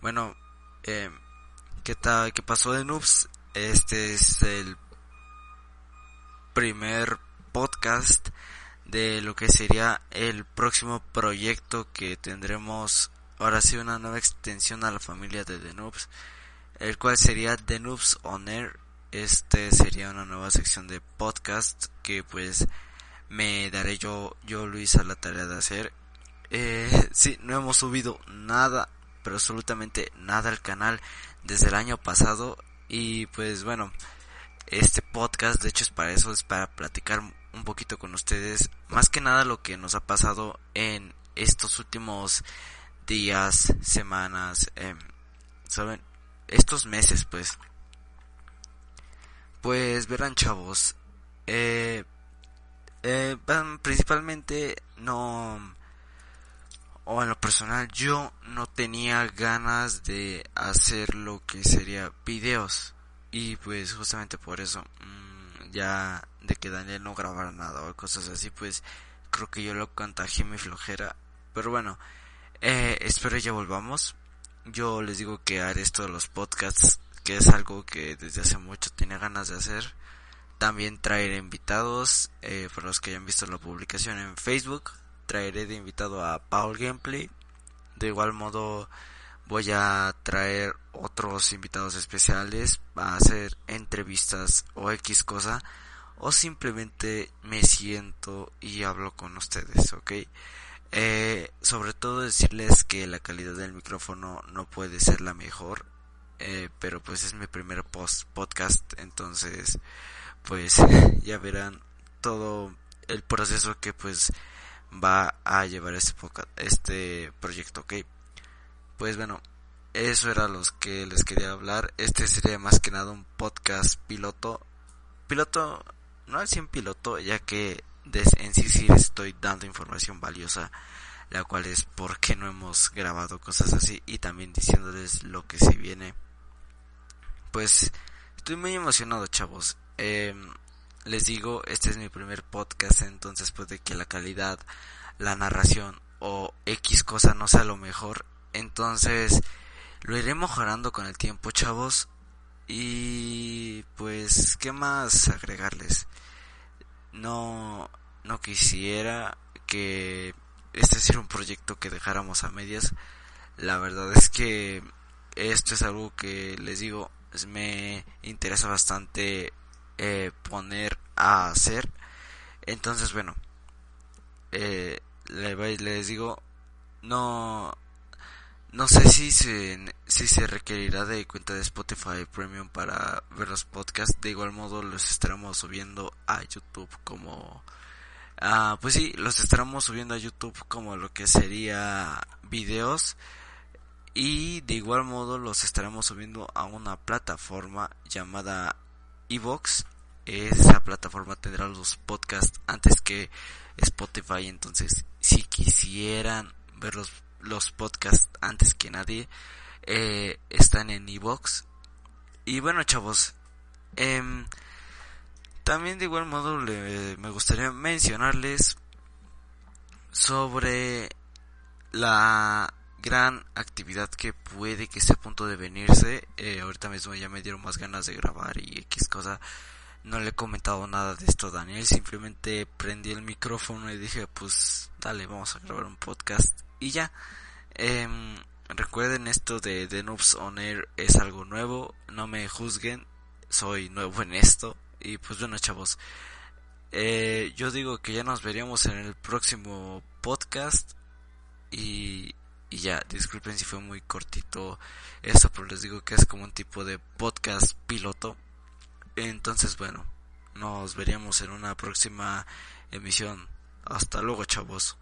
Bueno, eh, ¿qué tal? ¿Qué pasó de Noobs? Este es el primer podcast de lo que sería el próximo proyecto que tendremos ahora sí una nueva extensión a la familia de The Noobs, el cual sería The Noobs On Air. Este sería una nueva sección de podcast que pues me daré yo, yo Luis a la tarea de hacer. Eh, sí, no hemos subido nada pero absolutamente nada al canal desde el año pasado. Y pues bueno, este podcast de hecho es para eso, es para platicar un poquito con ustedes, más que nada lo que nos ha pasado en estos últimos días, semanas, eh, saben, estos meses pues. Pues verán chavos, eh, eh, principalmente no o en lo personal yo no tenía ganas de hacer lo que sería videos. Y pues justamente por eso mmm, ya de que Daniel no grabara nada o cosas así pues creo que yo lo contagié mi flojera. Pero bueno eh, espero ya volvamos. Yo les digo que haré esto de los podcasts que es algo que desde hace mucho tenía ganas de hacer. También traer invitados eh, para los que hayan visto la publicación en Facebook traeré de invitado a Paul Gameplay. De igual modo voy a traer otros invitados especiales a hacer entrevistas o X cosa o simplemente me siento y hablo con ustedes, ¿ok? Eh, sobre todo decirles que la calidad del micrófono no puede ser la mejor, eh, pero pues es mi primer post podcast, entonces pues ya verán todo el proceso que pues va a llevar este, este proyecto, ¿ok? Pues bueno, eso era lo que les quería hablar. Este sería más que nada un podcast piloto. Piloto, no al 100 piloto, ya que en sí sí les estoy dando información valiosa, la cual es por qué no hemos grabado cosas así y también diciéndoles lo que se viene. Pues estoy muy emocionado, chavos. Eh, les digo, este es mi primer podcast, entonces puede que la calidad, la narración o X cosa no sea lo mejor. Entonces, lo iré mejorando con el tiempo, chavos. Y pues, ¿qué más agregarles? No, no quisiera que este sea un proyecto que dejáramos a medias. La verdad es que esto es algo que les digo, me interesa bastante eh, poner a hacer. Entonces, bueno, eh, les digo, no, no sé si se, si se requerirá de cuenta de Spotify Premium para ver los podcasts. De igual modo, los estaremos subiendo a YouTube como, ah, pues sí, los estaremos subiendo a YouTube como lo que sería videos. Y de igual modo los estaremos subiendo a una plataforma llamada Evox. Esa plataforma tendrá los podcasts antes que Spotify. Entonces, si quisieran ver los, los podcasts antes que nadie, eh, están en Evox. Y bueno, chavos, eh, también de igual modo le, me gustaría mencionarles sobre la gran actividad que puede que esté a punto de venirse. Eh, ahorita mismo ya me dieron más ganas de grabar y X cosa. No le he comentado nada de esto a Daniel, simplemente prendí el micrófono y dije, pues dale, vamos a grabar un podcast y ya. Em, recuerden esto de The Noobs On Air es algo nuevo, no me juzguen, soy nuevo en esto y pues bueno chavos. Eh, yo digo que ya nos veríamos en el próximo podcast y y ya, disculpen si fue muy cortito esto, pero les digo que es como un tipo de podcast piloto. Entonces, bueno, nos veríamos en una próxima emisión. Hasta luego, chavos.